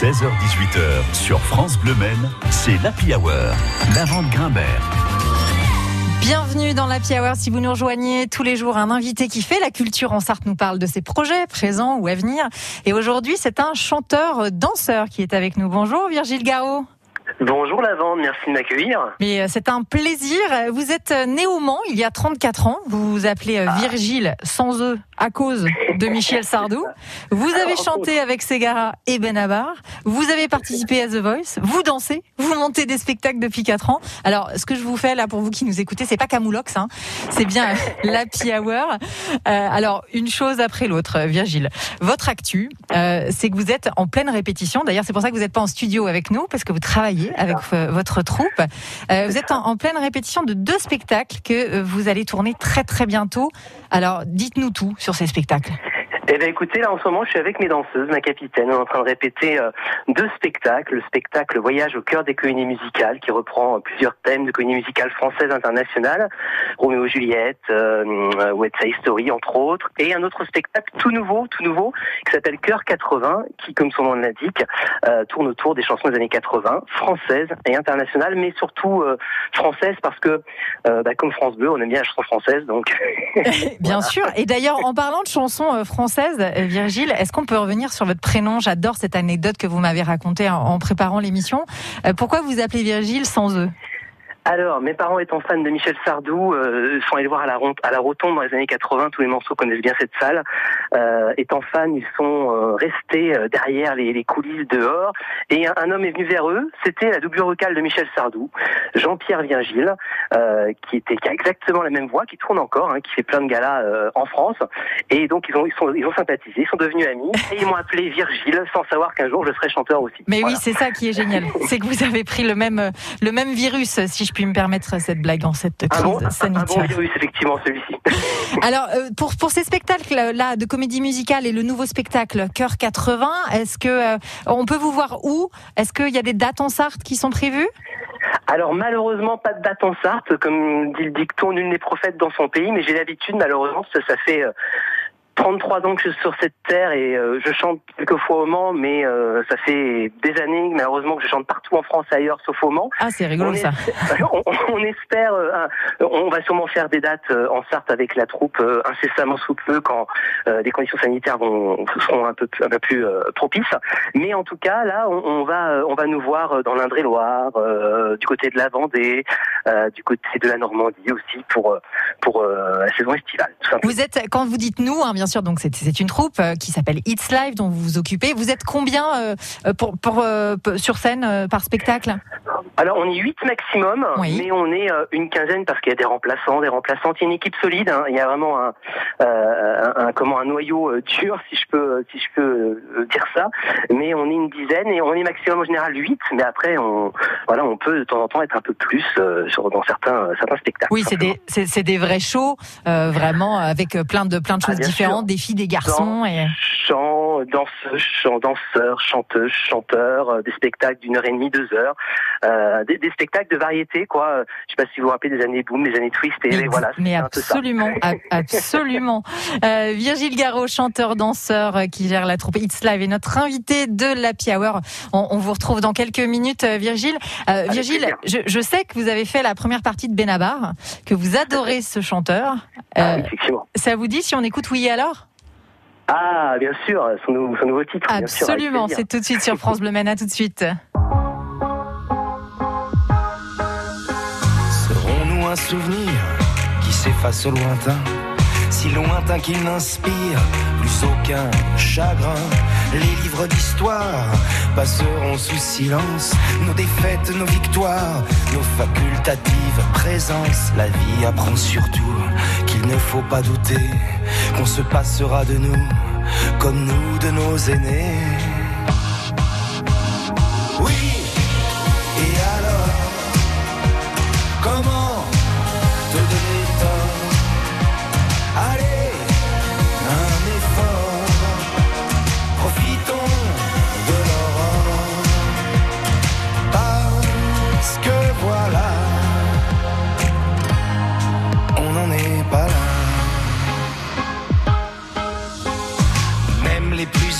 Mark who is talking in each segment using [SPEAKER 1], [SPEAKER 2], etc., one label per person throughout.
[SPEAKER 1] 16h-18h sur France Bleu Maine, c'est l'Happy Hour, la vente Grimbert.
[SPEAKER 2] Bienvenue dans l'Happy Hour. Si vous nous rejoignez tous les jours, un invité qui fait la culture en Sarthe nous parle de ses projets présents ou à venir. Et aujourd'hui, c'est un chanteur danseur qui est avec nous. Bonjour Virgile Garot.
[SPEAKER 3] Bonjour Lavande, merci de m'accueillir.
[SPEAKER 2] Mais euh, c'est un plaisir. Vous êtes né au Mans il y a 34 ans. Vous vous appelez euh, Virgile sans eux à cause de Michel Sardou. Vous avez chanté avec Ségara et Benabar. Vous avez participé à The Voice. Vous dansez. Vous montez des spectacles depuis 4 ans. Alors, ce que je vous fais là pour vous qui nous écoutez, c'est pas Camoulox, hein. c'est bien l'Happy Hour. Euh, alors, une chose après l'autre, Virgile. Votre actu, euh, c'est que vous êtes en pleine répétition. D'ailleurs, c'est pour ça que vous n'êtes pas en studio avec nous, parce que vous travaillez avec votre troupe. Euh, vous êtes en, en, pleine répétition de deux spectacles que vous allez tourner très très bientôt. Alors, dites-nous tout sur ces spectacles.
[SPEAKER 3] Eh bien écoutez, là en ce moment je suis avec mes danseuses, ma capitaine, on est en train de répéter euh, deux spectacles. Le spectacle Voyage au cœur des comédies musicales qui reprend euh, plusieurs thèmes de comédies musicales françaises internationales, Roméo Juliette, euh, West Side Story entre autres, et un autre spectacle tout nouveau, tout nouveau, qui s'appelle Cœur 80, qui comme son nom l'indique, euh, tourne autour des chansons des années 80, françaises et internationales, mais surtout euh, françaises parce que euh, bah, comme France Bleu, on aime bien la chanson française, donc...
[SPEAKER 2] bien voilà. sûr, et d'ailleurs en parlant de chansons françaises, Virgile, est-ce qu'on peut revenir sur votre prénom? J'adore cette anecdote que vous m'avez racontée en préparant l'émission. Euh, pourquoi vous appelez Virgile sans eux
[SPEAKER 3] alors, mes parents étant fans de Michel Sardou, euh, sont allés voir à la, à la Rotonde dans les années 80. Tous les morceaux connaissent bien cette salle. Euh, étant fans, ils sont euh, restés euh, derrière les, les, coulisses dehors. Et un, un, homme est venu vers eux. C'était la double vocale de Michel Sardou, Jean-Pierre Virgile, euh, qui était qui a exactement la même voix, qui tourne encore, hein, qui fait plein de galas euh, en France. Et donc ils ont ils sont ils ont sympathisé, ils sont devenus amis. Et ils m'ont appelé Virgile, sans savoir qu'un jour je serais chanteur aussi.
[SPEAKER 2] Mais voilà. oui, c'est ça qui est génial. c'est que vous avez pris le même le même virus, si je puis me permettre cette blague en cette crise
[SPEAKER 3] un bon,
[SPEAKER 2] sanitaire.
[SPEAKER 3] Un bon virus, effectivement, celui-ci.
[SPEAKER 2] Alors, euh, pour, pour ces spectacles-là de comédie musicale et le nouveau spectacle Cœur 80, est-ce que euh, on peut vous voir où? Est-ce qu'il y a des dates en Sarthe qui sont prévues?
[SPEAKER 3] Alors malheureusement pas de date en Sarthe, comme dit le dicton, nul n'est prophète dans son pays, mais j'ai l'habitude malheureusement, ça, ça fait euh, 33 ans que je suis sur cette terre et euh, je chante quelques fois au Mans, mais euh, ça fait des années malheureusement que je chante partout en France et ailleurs sauf au Mans.
[SPEAKER 2] Ah c'est rigolo
[SPEAKER 3] on
[SPEAKER 2] ça.
[SPEAKER 3] Espère, on, on, espère, euh, on va sûrement faire des dates euh, en Sarthe avec la troupe euh, incessamment sous peu quand les conditions sanitaires vont, seront un peu, un peu plus propices. Mais en tout cas là, on, on, va on va nous voir dans l'Indre-et-Loire, du côté de la Vendée, du côté de la Normandie aussi pour pour la saison estivale.
[SPEAKER 2] Vous êtes quand vous dites nous, hein, bien sûr, donc c'est une troupe euh, qui s'appelle It's Live dont vous vous occupez. Vous êtes combien euh, pour, pour, euh, sur scène par spectacle?
[SPEAKER 3] Alors on est 8 maximum,
[SPEAKER 2] oui.
[SPEAKER 3] mais on est une quinzaine parce qu'il y a des remplaçants, des remplaçantes. Il y a une équipe solide. Hein. Il y a vraiment un, euh, un, comment un noyau dur, si je peux si je peux dire ça. Mais on est une dizaine et on est maximum en général 8 Mais après on voilà on peut de temps en temps être un peu plus euh, sur dans certains certains spectacles.
[SPEAKER 2] Oui c'est des c'est des vrais shows euh, vraiment avec plein de plein de choses ah, différentes, sûr. des filles, des garçons
[SPEAKER 3] Dans,
[SPEAKER 2] et
[SPEAKER 3] chant, danseuses, chant, danseurs, chanteuses, chanteurs, des spectacles d'une heure et demie, deux heures. Euh, des, des, spectacles de variété, quoi. Je sais pas si vous vous rappelez des années Boom, des années Twist, et
[SPEAKER 2] mais,
[SPEAKER 3] voilà.
[SPEAKER 2] Mais absolument, absolument. Euh, Virgile Garot, chanteur, danseur, euh, qui gère la troupe It's Live, est notre invité de l'Happy Hour. On, on, vous retrouve dans quelques minutes, euh, Virgile. Euh, Virgile, je, je, sais que vous avez fait la première partie de Benabar, que vous adorez ce chanteur.
[SPEAKER 3] Ah, effectivement.
[SPEAKER 2] Ça vous dit si on écoute Oui alors?
[SPEAKER 3] Ah, bien sûr, son, nouveau, son nouveau titre.
[SPEAKER 2] Absolument, c'est tout de suite sur France Bleu. À tout de suite.
[SPEAKER 4] Serons-nous un souvenir qui s'efface au lointain, si lointain qu'il n'inspire plus aucun chagrin? Les livres d'histoire passeront sous silence nos défaites, nos victoires, nos facultatives présences. La vie apprend surtout qu'il ne faut pas douter qu'on se passera de nous comme nous de nos aînés.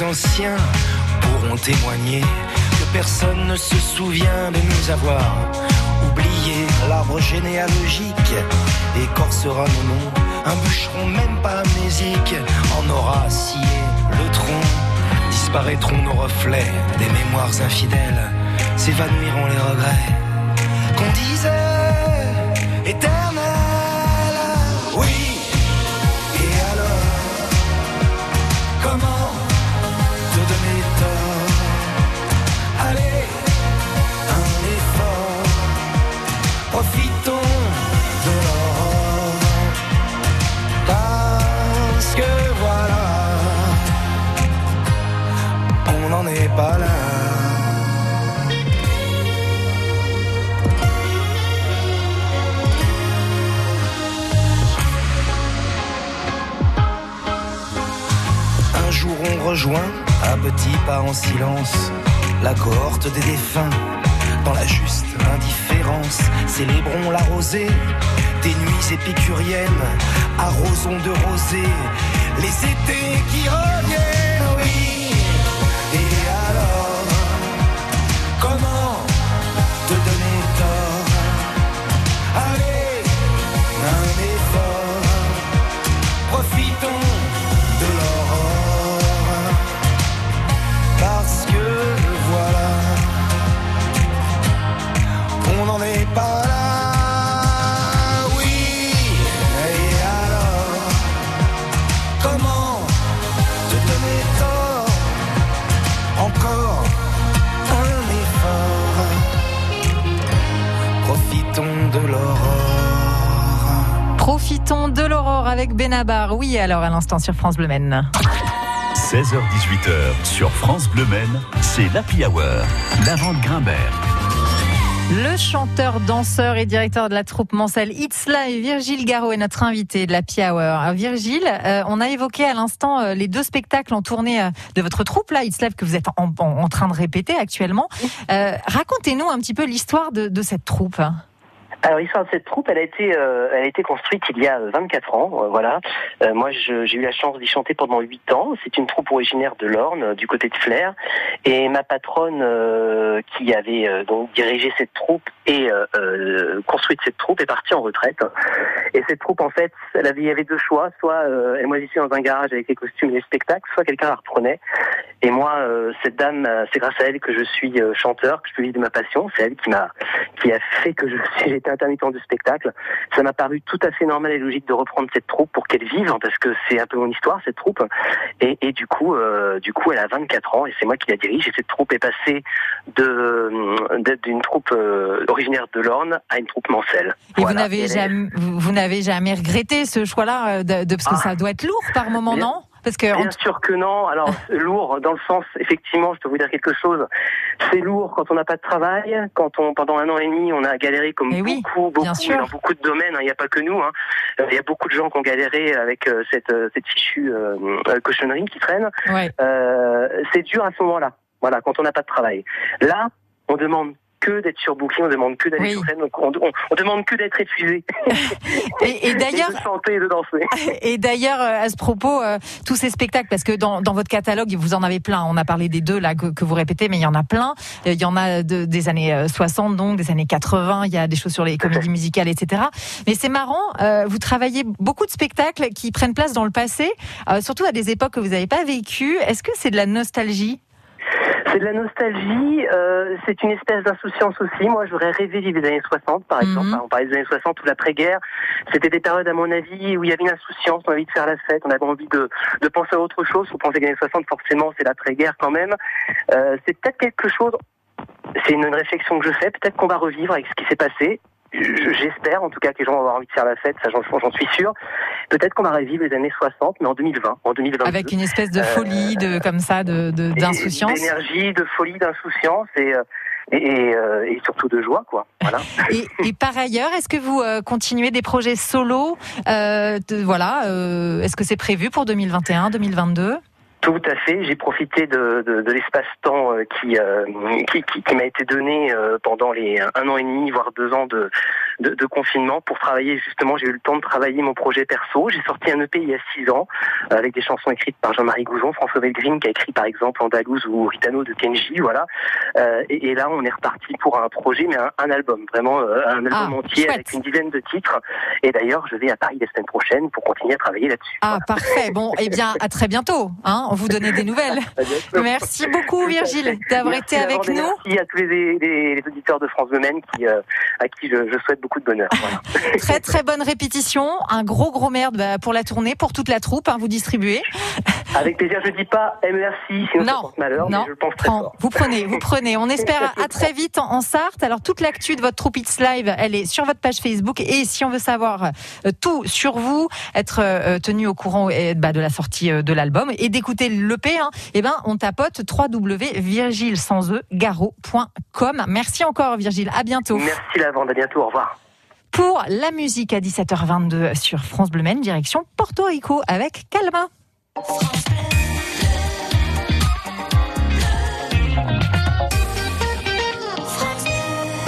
[SPEAKER 4] Anciens pourront ont témoigné que personne ne se souvient de nous avoir oublié l'arbre généalogique écorcera nos noms. Un bûcheron, même pas amnésique, en aura scié le tronc. Disparaîtront nos reflets des mémoires infidèles, s'évanouiront les regrets qu'on disait éternels. Rejoint, à petits pas en silence, la cohorte des défunts. Dans la juste indifférence, célébrons la rosée des nuits épicuriennes, arrosons de rosée les étés qui reviennent, pas là. Oui, et alors, comment te donner tort Encore un effort. Profitons de l'aurore.
[SPEAKER 2] Profitons de l'aurore avec Benabar. Oui, alors à l'instant sur France Bleu Maine.
[SPEAKER 1] 16h-18h sur France Bleu Maine, c'est l'Happy Hour. La vente Grimbert.
[SPEAKER 2] Le chanteur, danseur et directeur de la troupe Mancel It's Live, Virgile Garot est notre invité de la Hour. Virgile, euh, on a évoqué à l'instant euh, les deux spectacles en tournée euh, de votre troupe là, Live que vous êtes en, en- en train de répéter actuellement. Racontez-nous un petit peu l'histoire de, de cette troupe.
[SPEAKER 3] Alors l'histoire de cette troupe, elle a été, euh, elle a été construite il y a 24 ans, euh, voilà. Euh, moi, j'ai eu la chance d'y chanter pendant 8 ans. C'est une troupe originaire de l'Orne, euh, du côté de Flers, et ma patronne euh, qui avait euh, donc dirigé cette troupe et euh, euh, construite cette troupe est partie en retraite. Et cette troupe, en fait, elle avait, il y avait deux choix soit euh, elle moisissait dans un garage avec les costumes et les spectacles, soit quelqu'un la reprenait. Et moi, euh, cette dame, euh, c'est grâce à elle que je suis euh, chanteur, que je peux vivre de ma passion. C'est elle qui m'a, qui a fait que je suis, j'étais intermittent du spectacle. Ça m'a paru tout à fait normal et logique de reprendre cette troupe pour qu'elle vive, hein, parce que c'est un peu mon histoire cette troupe. Et, et du coup, euh, du coup, elle a 24 ans et c'est moi qui la dirige. Et cette troupe est passée de d'être d'une troupe euh, originaire de l'Orne à une troupe Mancel.
[SPEAKER 2] Et
[SPEAKER 3] Voilà.
[SPEAKER 2] vous n'avez jamais, vous, n'avez jamais regretté ce choix-là euh, de, de- parce que
[SPEAKER 3] Ah.
[SPEAKER 2] ça doit être lourd par moment, non? Parce que en
[SPEAKER 3] Bien sûr que non. Alors lourd dans le sens, effectivement, je peux vous dire quelque chose. C'est lourd quand on n'a pas de travail, quand on pendant un an et demi on a galéré comme
[SPEAKER 2] Eh oui,
[SPEAKER 3] beaucoup, beaucoup
[SPEAKER 2] sûr.
[SPEAKER 3] dans beaucoup de domaines. hein, Il n'y a pas que nous. hein. Il y a beaucoup de gens qui ont galéré avec euh, cette euh, cette fichue euh, euh, cochonnerie qui traîne.
[SPEAKER 2] ouais.
[SPEAKER 3] Euh, c'est dur à ce moment-là. Voilà, quand on n'a pas de travail. Là, on demande que d'être surbooké, on demande que d'aller
[SPEAKER 2] Oui.
[SPEAKER 3] sur scène, donc on, on, on demande que d'être épuisé
[SPEAKER 2] Et, et d'ailleurs,
[SPEAKER 3] de chanter et de danser.
[SPEAKER 2] Et d'ailleurs, euh, à ce propos, euh, tous ces spectacles, parce que dans, dans votre catalogue, vous en avez plein. On a parlé des deux là que, que vous répétez, mais il y en a plein. Euh, Il y en a de- des années euh, 60, donc des années 80. Il y a des choses sur les comédies musicales, etc. Mais c'est marrant. euh, vous travaillez beaucoup de spectacles qui prennent place dans le passé, euh, surtout à des époques que vous n'avez pas vécues. Est-ce que c'est de la nostalgie?
[SPEAKER 3] C'est de la nostalgie, euh, c'est une espèce d'insouciance aussi. Moi, j'aurais rêvé vivre les années 60, par exemple.
[SPEAKER 2] Mhm.
[SPEAKER 3] On parlait des années 60 ou l'après-guerre. C'était des périodes, à mon avis, où il y avait une insouciance, on avait envie de faire la fête, on avait envie de, de penser à autre chose. Faut penser que les années 60, forcément, c'est l'après-guerre quand même. Euh, c'est peut-être quelque chose, c'est une réflexion que je fais, peut-être qu'on va revivre avec ce qui s'est passé. Je- J'espère, en tout cas, que les gens vont avoir envie de faire la fête, ça j'en suis sûr. Peut-être qu'on va revivre les années 60, mais en 2020, en 2022.
[SPEAKER 2] avec une espèce de folie, de comme ça, de de- d'insouciance
[SPEAKER 3] D'énergie, de folie, d'insouciance et, euh, et, et, euh, et surtout de joie, quoi. Voilà.
[SPEAKER 2] Et, et par ailleurs, est-ce que vous euh, continuez des projets solo euh, de- Voilà, euh, est-ce que c'est prévu pour 2021, 2022
[SPEAKER 3] Tout à fait. J'ai profité de, de, l'espace-temps euh, qui, euh, qui, qui, qui m'a été donné euh, pendant les un an et demi, voire deux ans de, de, de confinement pour travailler justement. J'ai eu le temps de travailler mon projet perso. J'ai sorti un EP il y a six ans euh, avec des chansons écrites par Jean-Marie Gouzon, François Belgrine qui a écrit par exemple Andalouse ou Ritano de Kenji, voilà. Euh, et, et, là, on est reparti pour un projet, mais un, un album, vraiment euh, un album
[SPEAKER 2] Ah,
[SPEAKER 3] entier
[SPEAKER 2] chouette.
[SPEAKER 3] avec une dizaine de titres. Et d'ailleurs, je vais à Paris la semaine prochaine pour continuer à travailler là-dessus.
[SPEAKER 2] Ah, parfait. Bon, eh bien, à très bientôt. Hein, on vous donnait des nouvelles.
[SPEAKER 3] Bientôt.
[SPEAKER 2] Merci beaucoup, Virgile, d'avoir été avec
[SPEAKER 3] et
[SPEAKER 2] nous.
[SPEAKER 3] Merci à tous les, les- les auditeurs de France Domaine qui, euh, à qui je, je souhaite beaucoup
[SPEAKER 2] Très, très bonne répétition. Un gros, gros merde bah, pour la tournée, pour toute la troupe. Hein, vous distribuez.
[SPEAKER 3] Avec plaisir, je dis pas merci, sinon ça
[SPEAKER 2] Non,
[SPEAKER 3] porte malheur,
[SPEAKER 2] non.
[SPEAKER 3] mais je pense très
[SPEAKER 2] Prends.
[SPEAKER 3] fort.
[SPEAKER 2] Vous prenez, vous prenez. On espère à très vite en, en Sarthe. Alors toute l'actu de votre troupe It's Live, elle est sur votre page Facebook. Et si on veut savoir euh, tout sur vous, être euh, tenu au courant euh, bah, de la sortie euh, de l'album et d'écouter l'EP, hein, eh ben on tapote www.virgile.com. Merci encore Virgile. À bientôt.
[SPEAKER 3] Merci Lavande, à bientôt, au revoir.
[SPEAKER 2] Pour la musique à 17h22 sur France Bleu Maine, direction Porto Rico avec Calma.
[SPEAKER 5] France Bleu.